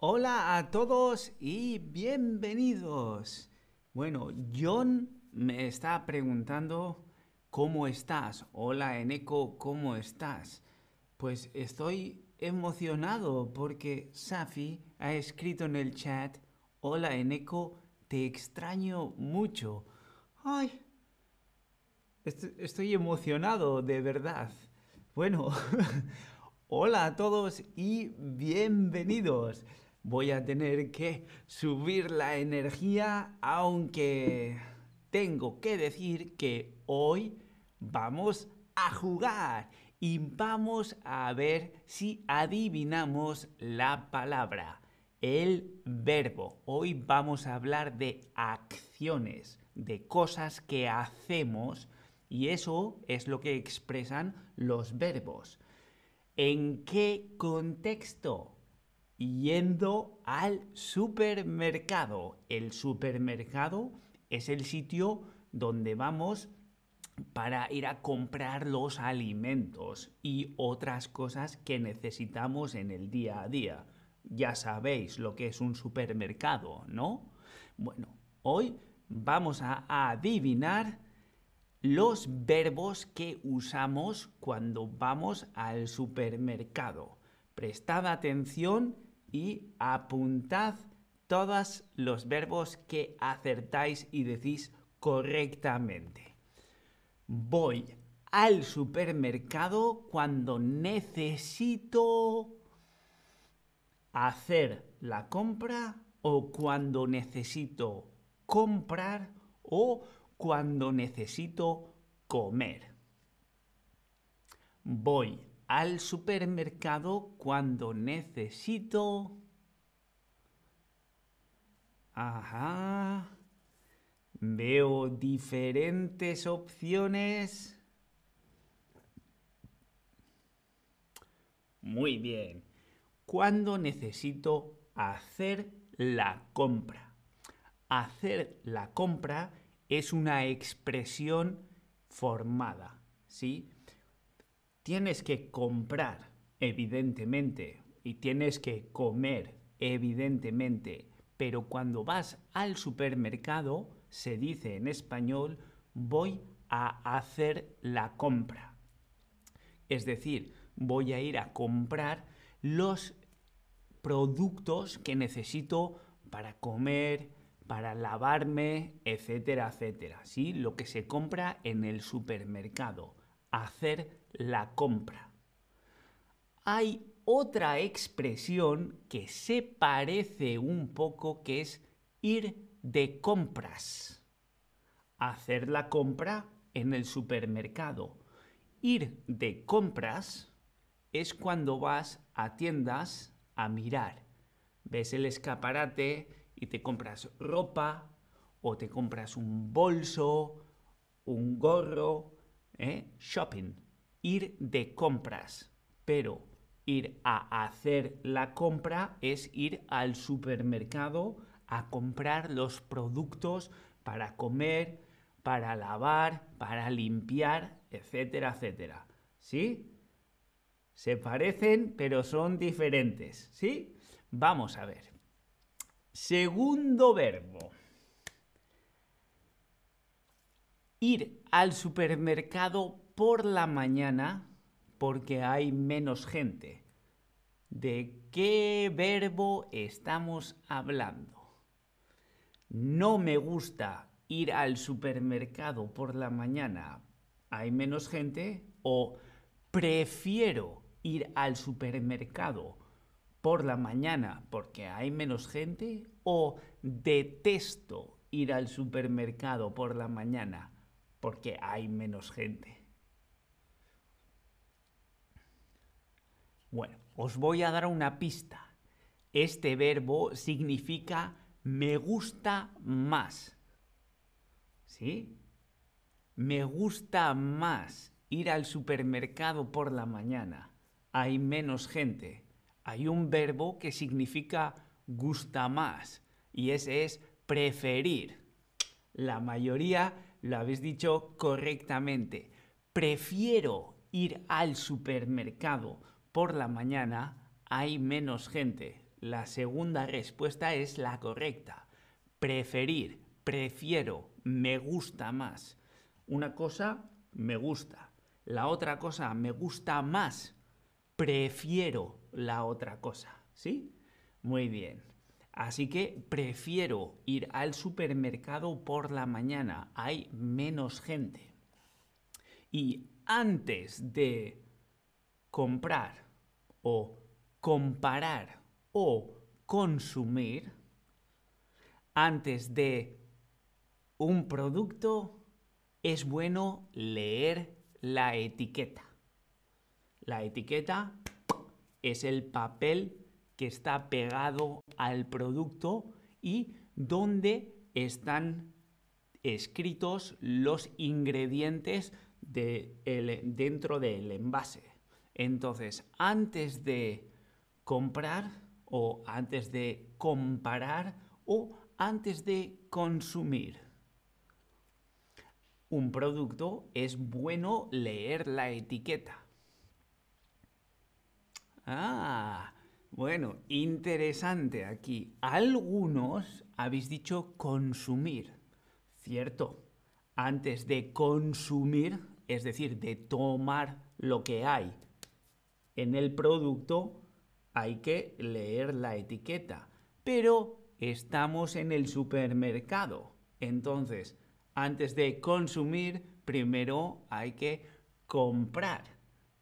Hola a todos y bienvenidos. Bueno, John me está preguntando cómo estás. Hola Eneco, ¿cómo estás? Pues estoy emocionado porque Safi ha escrito en el chat, hola Eneco, te extraño mucho. Ay, estoy emocionado, de verdad. Bueno, hola a todos y bienvenidos. Voy a tener que subir la energía, aunque tengo que decir que hoy vamos a jugar y vamos a ver si adivinamos la palabra, el verbo. Hoy vamos a hablar de acciones, de cosas que hacemos y eso es lo que expresan los verbos. ¿En qué contexto? Yendo al supermercado. El supermercado es el sitio donde vamos para ir a comprar los alimentos y otras cosas que necesitamos en el día a día. Ya sabéis lo que es un supermercado, ¿no? Bueno, hoy vamos a adivinar los verbos que usamos cuando vamos al supermercado. Prestad atención y apuntad todos los verbos que acertáis y decís correctamente. Voy al supermercado cuando necesito hacer la compra o cuando necesito comprar o cuando necesito comer. Voy al supermercado cuando necesito... Ajá. Veo diferentes opciones. Muy bien. Cuando necesito hacer la compra. Hacer la compra es una expresión formada, ¿sí? Tienes que comprar, evidentemente, y tienes que comer, evidentemente, pero cuando vas al supermercado, se dice en español, voy a hacer la compra. Es decir, voy a ir a comprar los productos que necesito para comer, para lavarme, etcétera, etcétera. ¿sí? Lo que se compra en el supermercado. Hacer la compra. Hay otra expresión que se parece un poco que es ir de compras. Hacer la compra en el supermercado. Ir de compras es cuando vas a tiendas a mirar. Ves el escaparate y te compras ropa o te compras un bolso, un gorro, ¿eh? shopping, ir de compras. Pero ir a hacer la compra es ir al supermercado a comprar los productos para comer, para lavar, para limpiar, etcétera, etcétera. ¿Sí? Se parecen, pero son diferentes. ¿Sí? Vamos a ver. Segundo verbo. Ir al supermercado por la mañana porque hay menos gente. ¿De qué verbo estamos hablando? No me gusta ir al supermercado por la mañana. ¿Hay menos gente? ¿O prefiero ir al supermercado por la mañana porque hay menos gente o detesto ir al supermercado por la mañana porque hay menos gente. Bueno, os voy a dar una pista. Este verbo significa me gusta más. ¿Sí? Me gusta más ir al supermercado por la mañana. Hay menos gente hay un verbo que significa gusta más y ese es preferir. La mayoría lo habéis dicho correctamente. Prefiero ir al supermercado por la mañana, hay menos gente. La segunda respuesta es la correcta. Preferir, prefiero, me gusta más. Una cosa, me gusta. La otra cosa, me gusta más. Prefiero la otra cosa. ¿Sí? Muy bien. Así que prefiero ir al supermercado por la mañana. Hay menos gente. Y antes de comprar o comparar o consumir, antes de un producto, es bueno leer la etiqueta. La etiqueta es el papel que está pegado al producto y donde están escritos los ingredientes dentro del envase. Entonces, antes de comprar o antes de comparar o antes de consumir un producto, es bueno leer la etiqueta. Ah, bueno, interesante aquí. Algunos habéis dicho consumir, ¿cierto? Antes de consumir, es decir, de tomar lo que hay en el producto, hay que leer la etiqueta. Pero estamos en el supermercado. Entonces, antes de consumir, primero hay que comprar.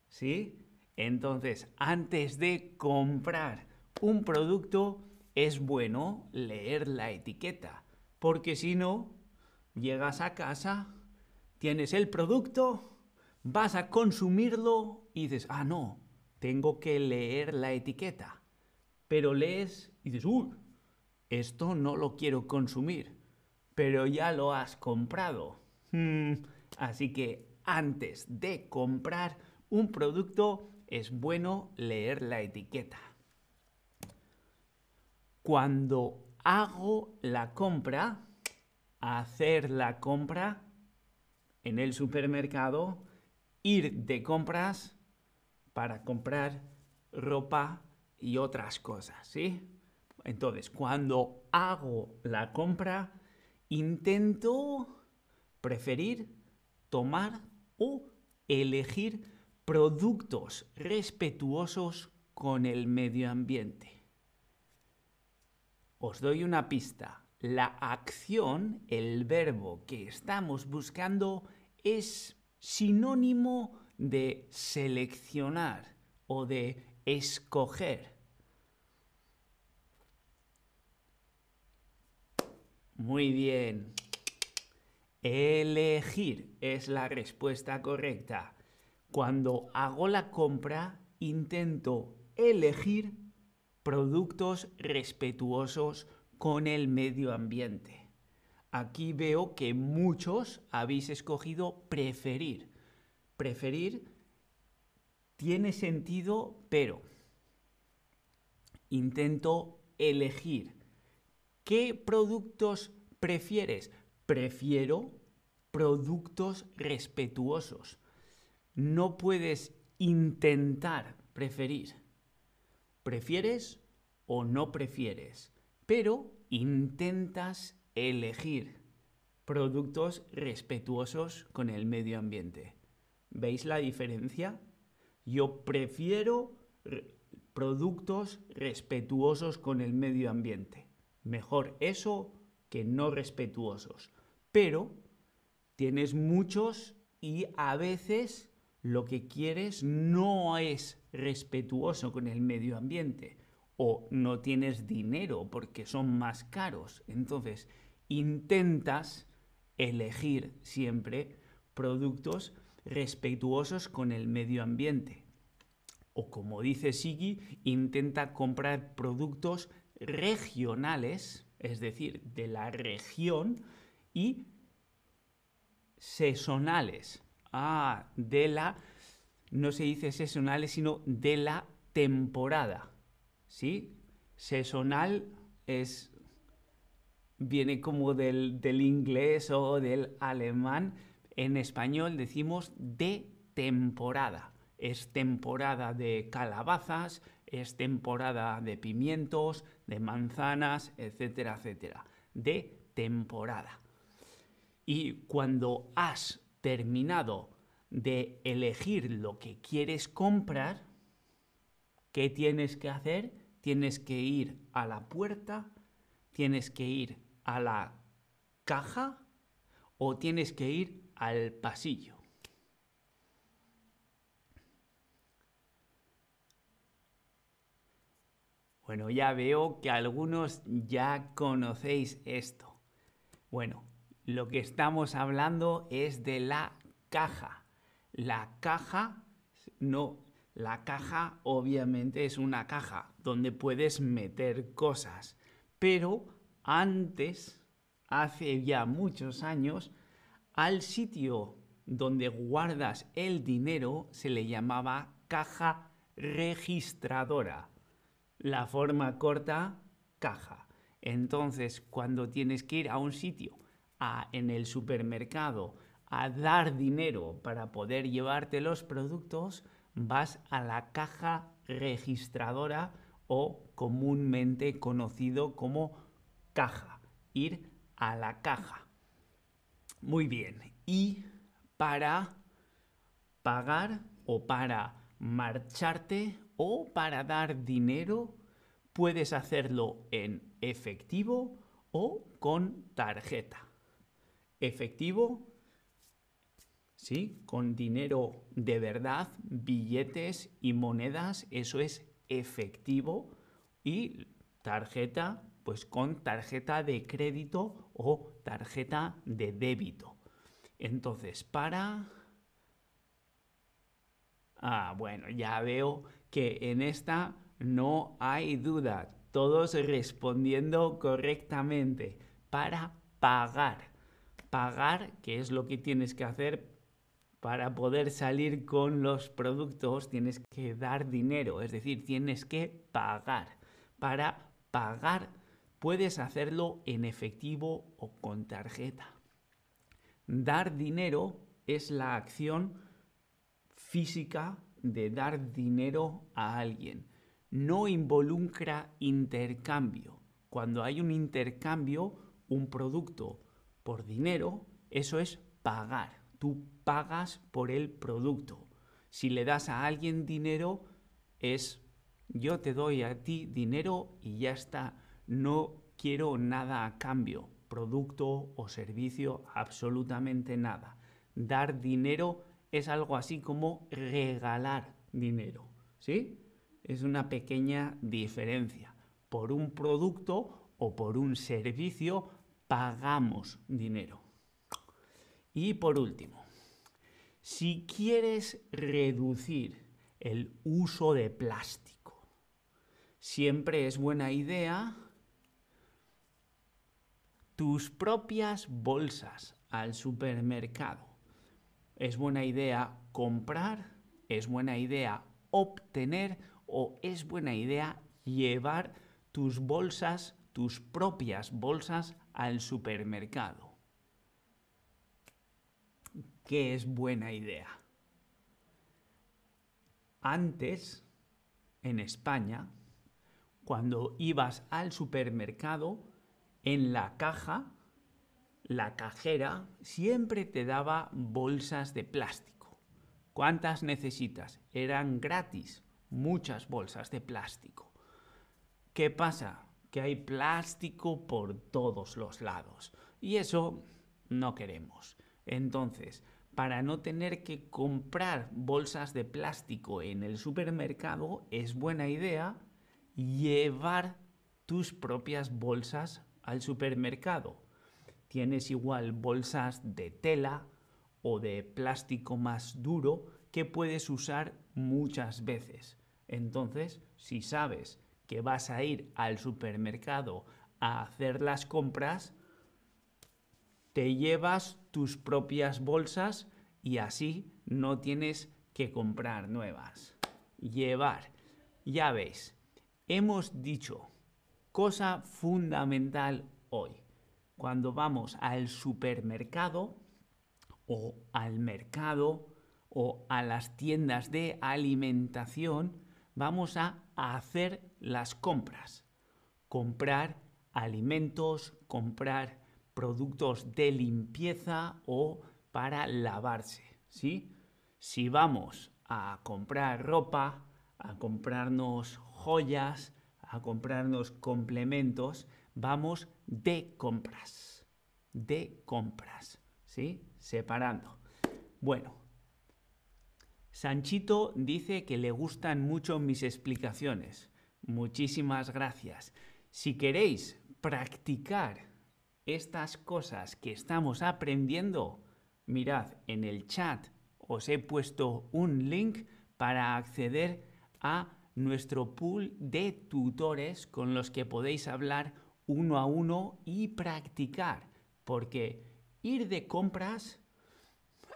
¿Sí? Entonces, antes de comprar un producto, es bueno leer la etiqueta, porque si no, llegas a casa, tienes el producto, vas a consumirlo y dices, ah, no, tengo que leer la etiqueta. Pero lees y dices, uy, esto no lo quiero consumir, pero ya lo has comprado. Así que antes de comprar un producto, es bueno leer la etiqueta. Cuando hago la compra, hacer la compra en el supermercado, ir de compras para comprar ropa y otras cosas, ¿sí? Entonces, cuando hago la compra, intento preferir tomar o elegir productos respetuosos con el medio ambiente. Os doy una pista. La acción, el verbo que estamos buscando, es sinónimo de seleccionar o de escoger. Muy bien. Elegir es la respuesta correcta. Cuando hago la compra, intento elegir productos respetuosos con el medio ambiente. Aquí veo que muchos habéis escogido preferir. Preferir tiene sentido, pero intento elegir. ¿Qué productos prefieres? Prefiero productos respetuosos no puedes intentar preferir. Prefieres o no prefieres, pero intentas elegir productos respetuosos con el medio ambiente. ¿Veis la diferencia? Yo prefiero productos respetuosos con el medio ambiente. Mejor eso que no respetuosos. Pero tienes muchos y a veces lo que quieres no es respetuoso con el medio ambiente o no tienes dinero porque son más caros. Entonces, intentas elegir siempre productos respetuosos con el medio ambiente. O como dice Sigi, intenta comprar productos regionales, es decir, de la región y sesonales Ah, de la, no se dice sesonales, sino de la temporada. ¿Sí? Sesonal es, viene como del, del inglés o del alemán. En español decimos de temporada. Es temporada de calabazas, es temporada de pimientos, de manzanas, etcétera, etcétera. De temporada. Y cuando has terminado de elegir lo que quieres comprar, ¿qué tienes que hacer? Tienes que ir a la puerta, tienes que ir a la caja o tienes que ir al pasillo. Bueno, ya veo que algunos ya conocéis esto. Bueno, lo que estamos hablando es de la caja. La caja, no, la caja obviamente es una caja donde puedes meter cosas, pero antes, hace ya muchos años, al sitio donde guardas el dinero se le llamaba caja registradora la forma corta, caja. Entonces, cuando tienes que ir a un sitio, a, en el supermercado, a dar dinero para poder llevarte los productos, vas a la caja registradora o comúnmente conocido como caja. Ir a la caja. Muy bien. Y para pagar o para marcharte o para dar dinero puedes hacerlo en efectivo o con tarjeta. Efectivo, sí, con dinero de verdad, billetes y monedas, eso es efectivo. Y tarjeta, pues con tarjeta de crédito o tarjeta de débito. Entonces, para... Ah, bueno, ya veo que en esta no hay duda, todos respondiendo correctamente para pagar. Pagar, que es lo que tienes que hacer para poder salir con los productos, tienes que dar dinero, es decir, tienes que pagar. Para pagar puedes hacerlo en efectivo o con tarjeta. Dar dinero es la acción física de dar dinero a alguien. No involucra intercambio. Cuando hay un intercambio, un producto por dinero, eso es pagar. Tú pagas por el producto. Si le das a alguien dinero, es yo te doy a ti dinero y ya está. No quiero nada a cambio, producto o servicio, absolutamente nada. Dar dinero es algo así como regalar dinero, ¿sí? Es una pequeña diferencia. Por un producto o por un servicio pagamos dinero. Y por último, si quieres reducir el uso de plástico, siempre es buena idea tus propias bolsas al supermercado es buena idea comprar, es buena idea obtener o es buena idea llevar tus bolsas, tus propias bolsas al supermercado. ¿Qué es buena idea? Antes, en España, cuando ibas al supermercado, en la caja la cajera siempre te daba bolsas de plástico. ¿Cuántas necesitas? Eran gratis, muchas bolsas de plástico. ¿Qué pasa? Que hay plástico por todos los lados. Y eso no queremos. Entonces, para no tener que comprar bolsas de plástico en el supermercado, es buena idea llevar tus propias bolsas al supermercado tienes igual bolsas de tela o de plástico más duro que puedes usar muchas veces. Entonces, si sabes que vas a ir al supermercado a hacer las compras, te llevas tus propias bolsas y así no tienes que comprar nuevas. Llevar. Ya ves, hemos dicho, cosa fundamental hoy cuando vamos al supermercado o al mercado o a las tiendas de alimentación, vamos a hacer las compras. Comprar alimentos, comprar productos de limpieza o para lavarse, ¿sí? Si vamos a comprar ropa, a comprarnos joyas, a comprarnos complementos, vamos de compras. De compras, ¿sí? Separando. Bueno, Sanchito dice que le gustan mucho mis explicaciones. Muchísimas gracias. Si queréis practicar estas cosas que estamos aprendiendo, mirad en el chat os he puesto un link para acceder a nuestro pool de tutores con los que podéis hablar uno a uno y practicar, porque ir de compras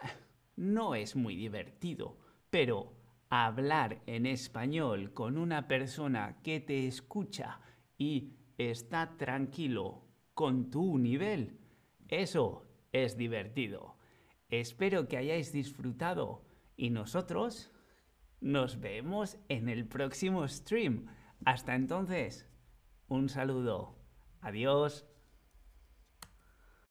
no es muy divertido, pero hablar en español con una persona que te escucha y está tranquilo con tu nivel, eso es divertido. Espero que hayáis disfrutado y nosotros nos vemos en el próximo stream. Hasta entonces, un saludo. Adiós.